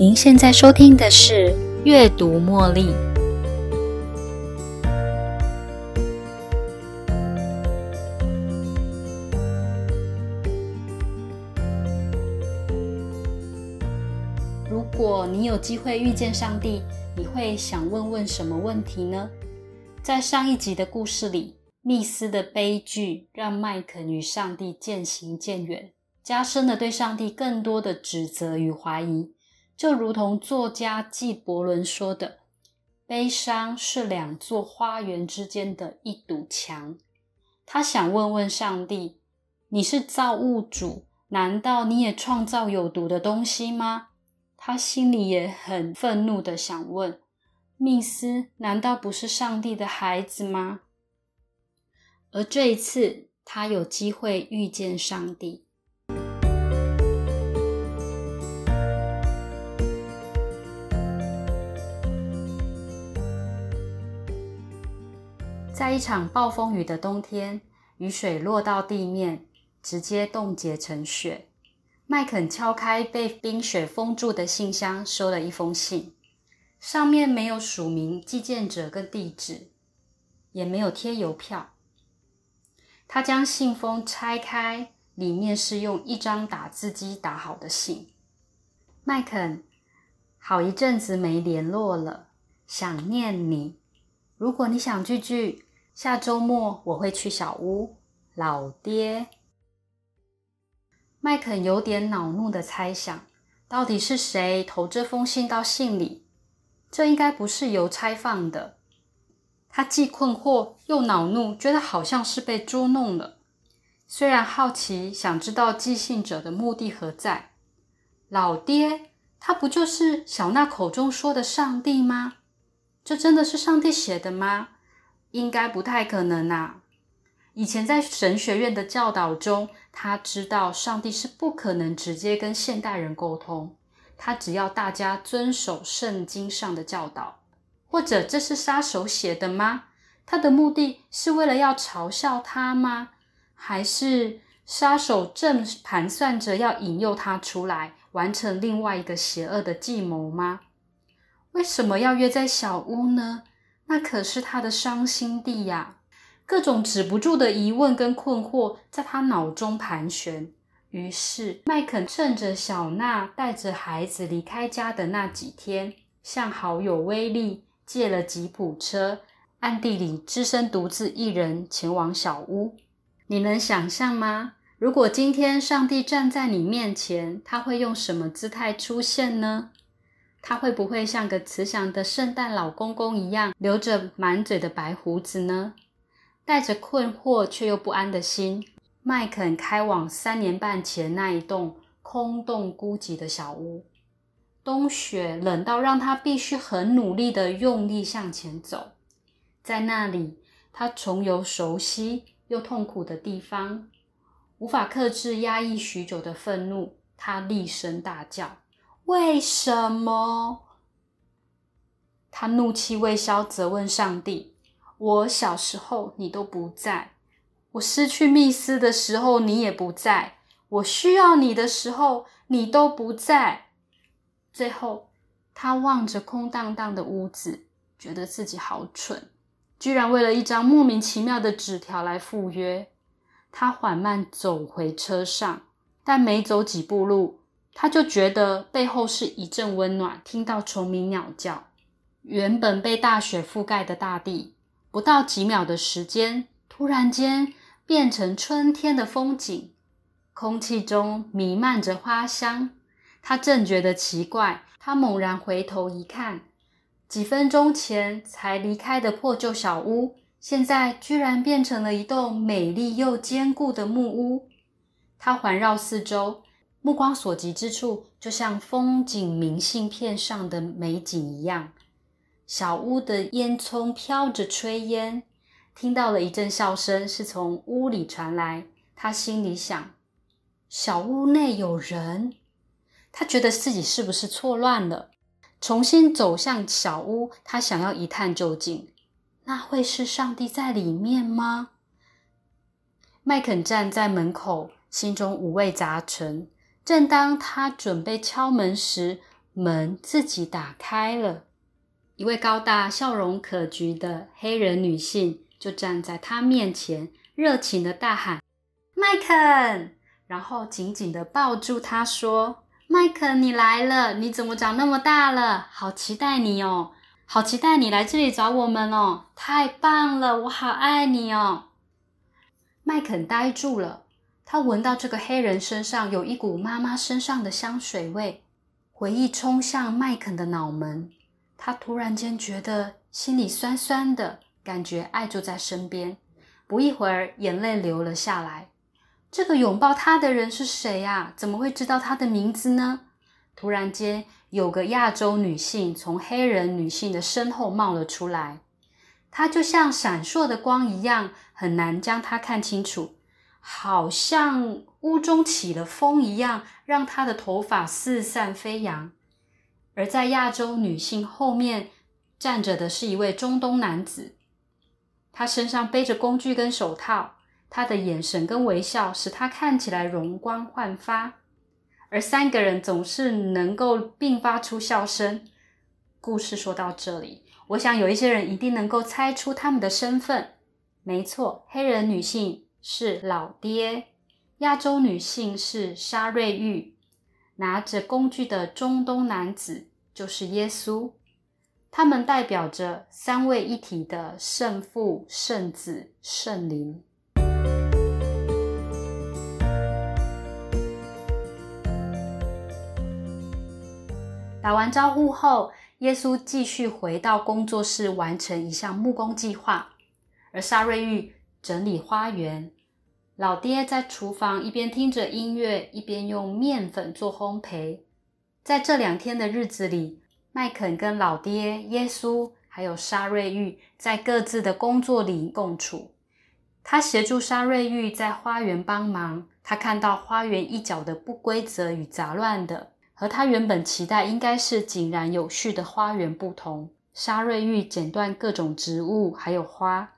您现在收听的是《阅读茉莉》。如果你有机会遇见上帝，你会想问问什么问题呢？在上一集的故事里，密斯的悲剧让麦肯与上帝渐行渐远，加深了对上帝更多的指责与怀疑。就如同作家纪伯伦说的：“悲伤是两座花园之间的一堵墙。”他想问问上帝：“你是造物主，难道你也创造有毒的东西吗？”他心里也很愤怒的想问：“密斯难道不是上帝的孩子吗？”而这一次，他有机会遇见上帝。在一场暴风雨的冬天，雨水落到地面，直接冻结成雪。麦肯敲开被冰雪封住的信箱，收了一封信，上面没有署名、寄件者跟地址，也没有贴邮票。他将信封拆开，里面是用一张打字机打好的信。麦肯，好一阵子没联络了，想念你。如果你想聚聚，下周末我会去小屋。老爹。麦肯有点恼怒的猜想：到底是谁投这封信到信里？这应该不是邮差放的。他既困惑又恼怒，觉得好像是被捉弄了。虽然好奇，想知道寄信者的目的何在。老爹，他不就是小娜口中说的上帝吗？这真的是上帝写的吗？应该不太可能啊。以前在神学院的教导中，他知道上帝是不可能直接跟现代人沟通。他只要大家遵守圣经上的教导，或者这是杀手写的吗？他的目的是为了要嘲笑他吗？还是杀手正盘算着要引诱他出来，完成另外一个邪恶的计谋吗？为什么要约在小屋呢？那可是他的伤心地呀。各种止不住的疑问跟困惑在他脑中盘旋。于是，麦肯趁着小娜带着孩子离开家的那几天，向好友威利借了吉普车，暗地里只身独自一人前往小屋。你能想象吗？如果今天上帝站在你面前，他会用什么姿态出现呢？他会不会像个慈祥的圣诞老公公一样，留着满嘴的白胡子呢？带着困惑却又不安的心，麦肯开往三年半前那一栋空洞孤寂的小屋。冬雪冷到让他必须很努力的用力向前走。在那里，他重游熟悉又痛苦的地方，无法克制压抑许久的愤怒。他厉声大叫：“为什么？”他怒气未消，责问上帝。我小时候你都不在，我失去密斯的时候你也不在，我需要你的时候你都不在。最后，他望着空荡荡的屋子，觉得自己好蠢，居然为了一张莫名其妙的纸条来赴约。他缓慢走回车上，但没走几步路，他就觉得背后是一阵温暖，听到虫鸣鸟叫，原本被大雪覆盖的大地。不到几秒的时间，突然间变成春天的风景，空气中弥漫着花香。他正觉得奇怪，他猛然回头一看，几分钟前才离开的破旧小屋，现在居然变成了一栋美丽又坚固的木屋。他环绕四周，目光所及之处，就像风景明信片上的美景一样。小屋的烟囱飘着炊烟，听到了一阵笑声，是从屋里传来。他心里想：小屋内有人。他觉得自己是不是错乱了？重新走向小屋，他想要一探究竟。那会是上帝在里面吗？麦肯站在门口，心中五味杂陈。正当他准备敲门时，门自己打开了，一位高大、笑容可掬的黑人女性就站在他面前，热情的大喊：“麦肯！”然后紧紧的抱住他，说：“麦肯，你来了！你怎么长那么大了？好期待你哦！好期待你来这里找我们哦！太棒了，我好爱你哦！”麦肯呆住了，他闻到这个黑人身上有一股妈妈身上的香水味。回忆冲向麦肯的脑门，他突然间觉得心里酸酸的，感觉爱就在身边。不一会儿，眼泪流了下来。这个拥抱他的人是谁呀？怎么会知道他的名字呢？突然间，有个亚洲女性从黑人女性的身后冒了出来，她就像闪烁的光一样，很难将她看清楚。好像屋中起了风一样，让她的头发四散飞扬。而在亚洲女性后面站着的是一位中东男子，他身上背着工具跟手套，他的眼神跟微笑使他看起来容光焕发。而三个人总是能够并发出笑声。故事说到这里，我想有一些人一定能够猜出他们的身份。没错，黑人女性。是老爹，亚洲女性是沙瑞玉，拿着工具的中东男子就是耶稣，他们代表着三位一体的圣父、圣子、圣灵。打完招呼后，耶稣继续回到工作室完成一项木工计划，而沙瑞玉。整理花园，老爹在厨房一边听着音乐，一边用面粉做烘焙。在这两天的日子里，麦肯跟老爹、耶稣还有沙瑞玉在各自的工作里共处。他协助沙瑞玉在花园帮忙。他看到花园一角的不规则与杂乱的，和他原本期待应该是井然有序的花园不同。沙瑞玉剪断各种植物，还有花。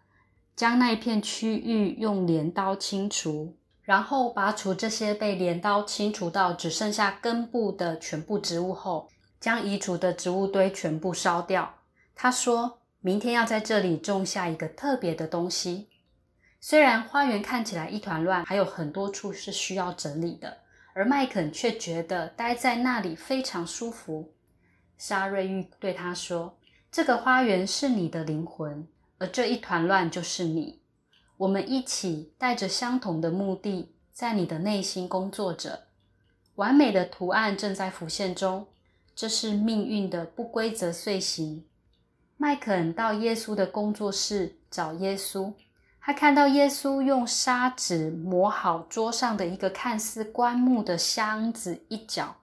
将那一片区域用镰刀清除，然后拔除这些被镰刀清除到只剩下根部的全部植物后，将移除的植物堆全部烧掉。他说明天要在这里种下一个特别的东西。虽然花园看起来一团乱，还有很多处是需要整理的，而麦肯却觉得待在那里非常舒服。沙瑞玉对他说：“这个花园是你的灵魂。”而这一团乱就是你，我们一起带着相同的目的，在你的内心工作着。完美的图案正在浮现中，这是命运的不规则碎形。麦肯到耶稣的工作室找耶稣，他看到耶稣用砂纸磨好桌上的一个看似棺木的箱子一角。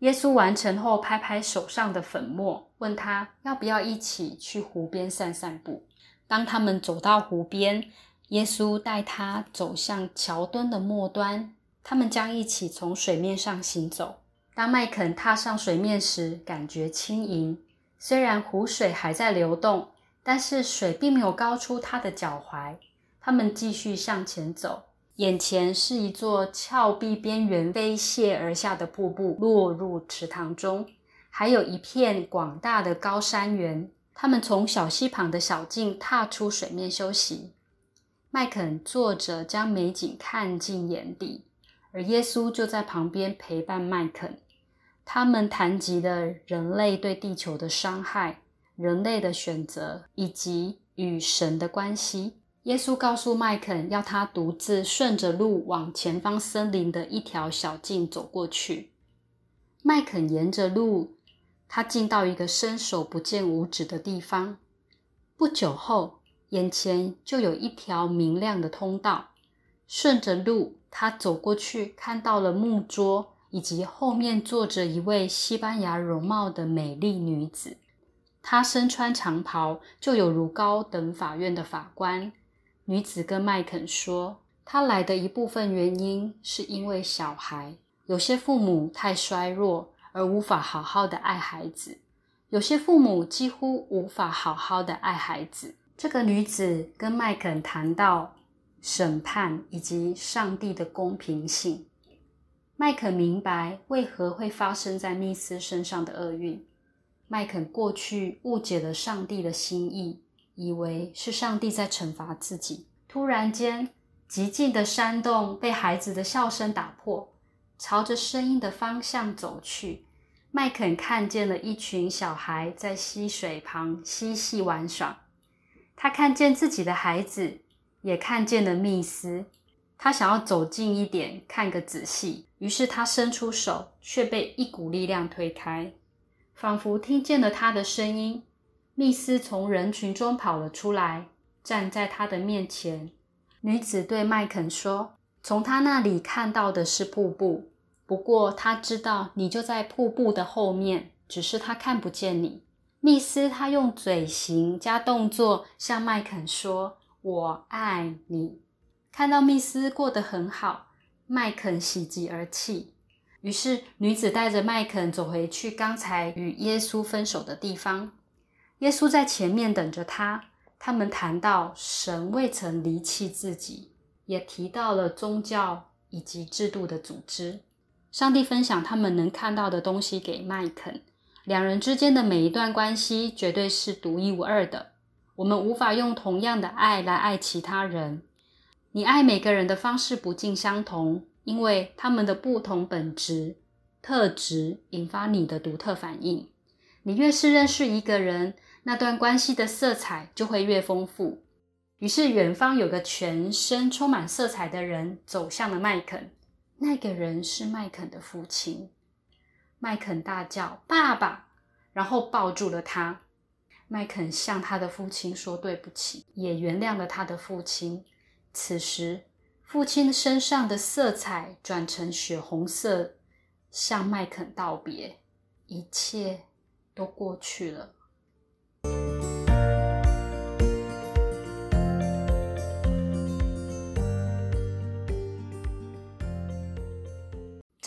耶稣完成后，拍拍手上的粉末，问他要不要一起去湖边散散步。当他们走到湖边，耶稣带他走向桥墩的末端，他们将一起从水面上行走。当麦肯踏上水面时，感觉轻盈。虽然湖水还在流动，但是水并没有高出他的脚踝。他们继续向前走，眼前是一座峭壁边缘飞泻而下的瀑布，落入池塘中，还有一片广大的高山原。他们从小溪旁的小径踏出水面休息。麦肯坐着，将美景看进眼底，而耶稣就在旁边陪伴麦肯。他们谈及了人类对地球的伤害、人类的选择以及与神的关系。耶稣告诉麦肯，要他独自顺着路往前方森林的一条小径走过去。麦肯沿着路。他进到一个伸手不见五指的地方，不久后，眼前就有一条明亮的通道。顺着路，他走过去，看到了木桌，以及后面坐着一位西班牙容貌的美丽女子。她身穿长袍，就有如高等法院的法官。女子跟麦肯说，她来的一部分原因是因为小孩，有些父母太衰弱。而无法好好的爱孩子，有些父母几乎无法好好的爱孩子。这个女子跟麦肯谈到审判以及上帝的公平性。麦肯明白为何会发生在密斯身上的厄运。麦肯过去误解了上帝的心意，以为是上帝在惩罚自己。突然间，寂静的山洞被孩子的笑声打破，朝着声音的方向走去。麦肯看见了一群小孩在溪水旁嬉戏玩耍。他看见自己的孩子，也看见了密斯。他想要走近一点，看个仔细。于是他伸出手，却被一股力量推开。仿佛听见了他的声音，密斯从人群中跑了出来，站在他的面前。女子对麦肯说：“从他那里看到的是瀑布。”不过他知道你就在瀑布的后面，只是他看不见你。密斯他用嘴型加动作向麦肯说：“我爱你。”看到密斯过得很好，麦肯喜极而泣。于是女子带着麦肯走回去刚才与耶稣分手的地方。耶稣在前面等着他。他们谈到神未曾离弃自己，也提到了宗教以及制度的组织。上帝分享他们能看到的东西给麦肯，两人之间的每一段关系绝对是独一无二的。我们无法用同样的爱来爱其他人。你爱每个人的方式不尽相同，因为他们的不同本质特质引发你的独特反应。你越是认识一个人，那段关系的色彩就会越丰富。于是，远方有个全身充满色彩的人走向了麦肯。那个人是麦肯的父亲。麦肯大叫：“爸爸！”然后抱住了他。麦肯向他的父亲说对不起，也原谅了他的父亲。此时，父亲身上的色彩转成血红色，向麦肯道别，一切都过去了。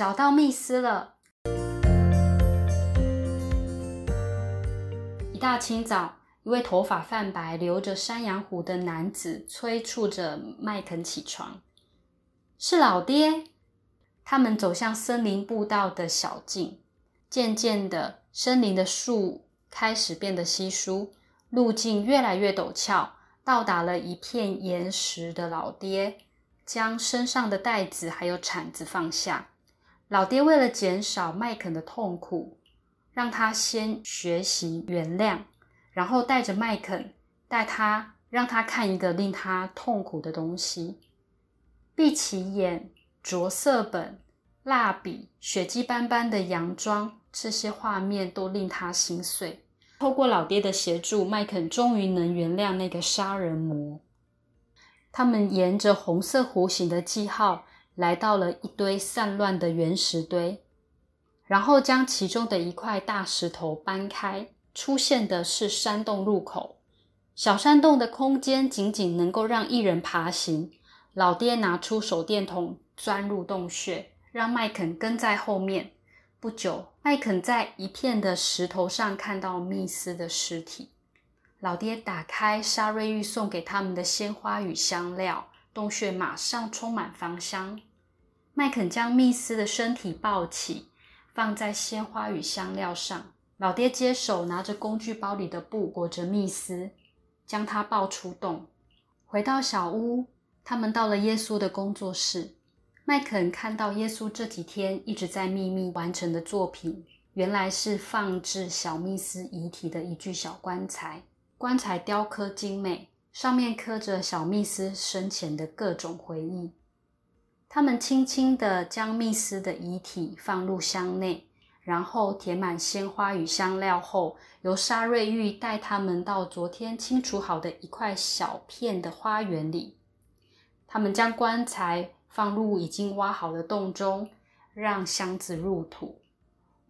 找到密斯了。一大清早，一位头发泛白、留着山羊胡的男子催促着麦肯起床。是老爹。他们走向森林步道的小径，渐渐的，森林的树开始变得稀疏，路径越来越陡峭。到达了一片岩石的老爹，将身上的袋子还有铲子放下。老爹为了减少麦肯的痛苦，让他先学习原谅，然后带着麦肯，带他让他看一个令他痛苦的东西。闭起眼，着色本、蜡笔、血迹斑斑的洋装，这些画面都令他心碎。透过老爹的协助，麦肯终于能原谅那个杀人魔。他们沿着红色弧形的记号。来到了一堆散乱的原石堆，然后将其中的一块大石头搬开，出现的是山洞入口。小山洞的空间仅仅能够让一人爬行。老爹拿出手电筒，钻入洞穴，让麦肯跟在后面。不久，麦肯在一片的石头上看到密斯的尸体。老爹打开沙瑞玉送给他们的鲜花与香料。洞穴马上充满芳香。麦肯将密斯的身体抱起，放在鲜花与香料上。老爹接手，拿着工具包里的布裹着密斯，将他抱出洞。回到小屋，他们到了耶稣的工作室。麦肯看到耶稣这几天一直在秘密完成的作品，原来是放置小密斯遗体的一具小棺材。棺材雕刻精美。上面刻着小密斯生前的各种回忆。他们轻轻地将密斯的遗体放入箱内，然后填满鲜花与香料后，由沙瑞玉带他们到昨天清除好的一块小片的花园里。他们将棺材放入已经挖好的洞中，让箱子入土。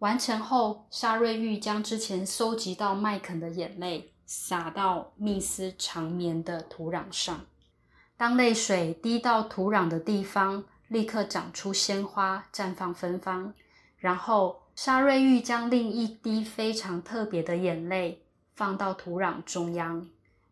完成后，沙瑞玉将之前收集到麦肯的眼泪。洒到密斯长眠的土壤上。当泪水滴到土壤的地方，立刻长出鲜花，绽放芬芳。然后沙瑞玉将另一滴非常特别的眼泪放到土壤中央，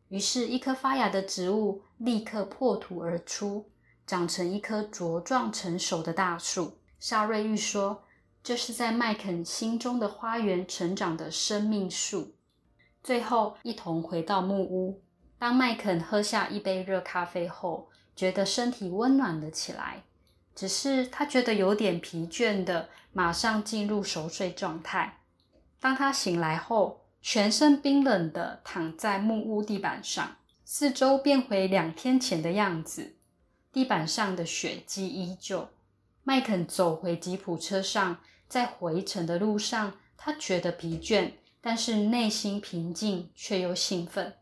于是，一棵发芽的植物立刻破土而出，长成一棵茁壮成熟的大树。沙瑞玉说：“这是在麦肯心中的花园成长的生命树。”最后，一同回到木屋。当麦肯喝下一杯热咖啡后，觉得身体温暖了起来。只是他觉得有点疲倦的，马上进入熟睡状态。当他醒来后，全身冰冷的躺在木屋地板上，四周变回两天前的样子。地板上的血迹依旧。麦肯走回吉普车上，在回程的路上，他觉得疲倦，但是内心平静却又兴奋。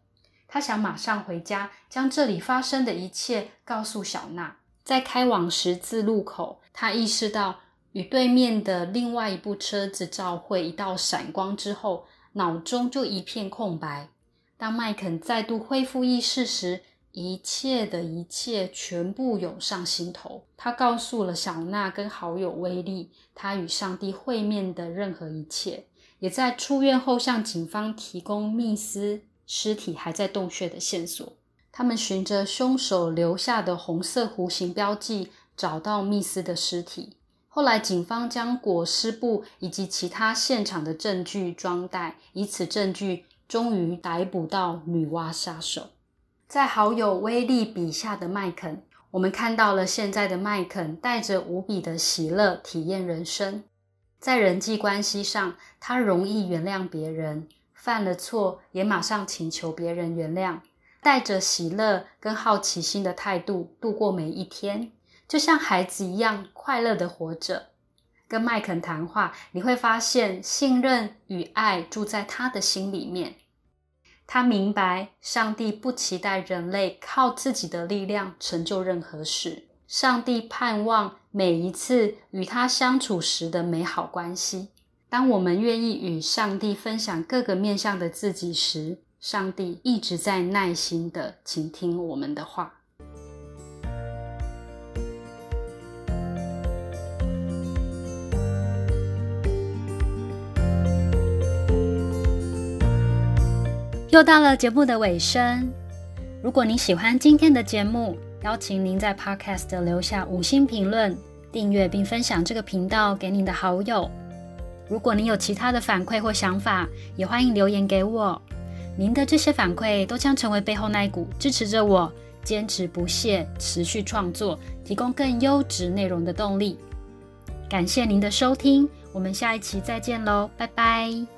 他想马上回家，将这里发生的一切告诉小娜。在开往十字路口，他意识到与对面的另外一部车子照会一道闪光之后，脑中就一片空白。当麦肯再度恢复意识时，一切的一切全部涌上心头。他告诉了小娜跟好友威利，他与上帝会面的任何一切，也在出院后向警方提供密斯。尸体还在洞穴的线索，他们循着凶手留下的红色弧形标记找到密斯的尸体。后来，警方将裹尸布以及其他现场的证据装袋，以此证据终于逮捕到女娲杀手。在好友威利笔下的麦肯，我们看到了现在的麦肯带着无比的喜乐体验人生。在人际关系上，他容易原谅别人。犯了错，也马上请求别人原谅，带着喜乐跟好奇心的态度度过每一天，就像孩子一样快乐的活着。跟麦肯谈话，你会发现信任与爱住在他的心里面。他明白，上帝不期待人类靠自己的力量成就任何事，上帝盼望每一次与他相处时的美好关系。当我们愿意与上帝分享各个面向的自己时，上帝一直在耐心的倾听我们的话。又到了节目的尾声，如果你喜欢今天的节目，邀请您在 Podcast 留下五星评论、订阅并分享这个频道给您的好友。如果您有其他的反馈或想法，也欢迎留言给我。您的这些反馈都将成为背后那一股支持着我坚持不懈、持续创作、提供更优质内容的动力。感谢您的收听，我们下一期再见喽，拜拜。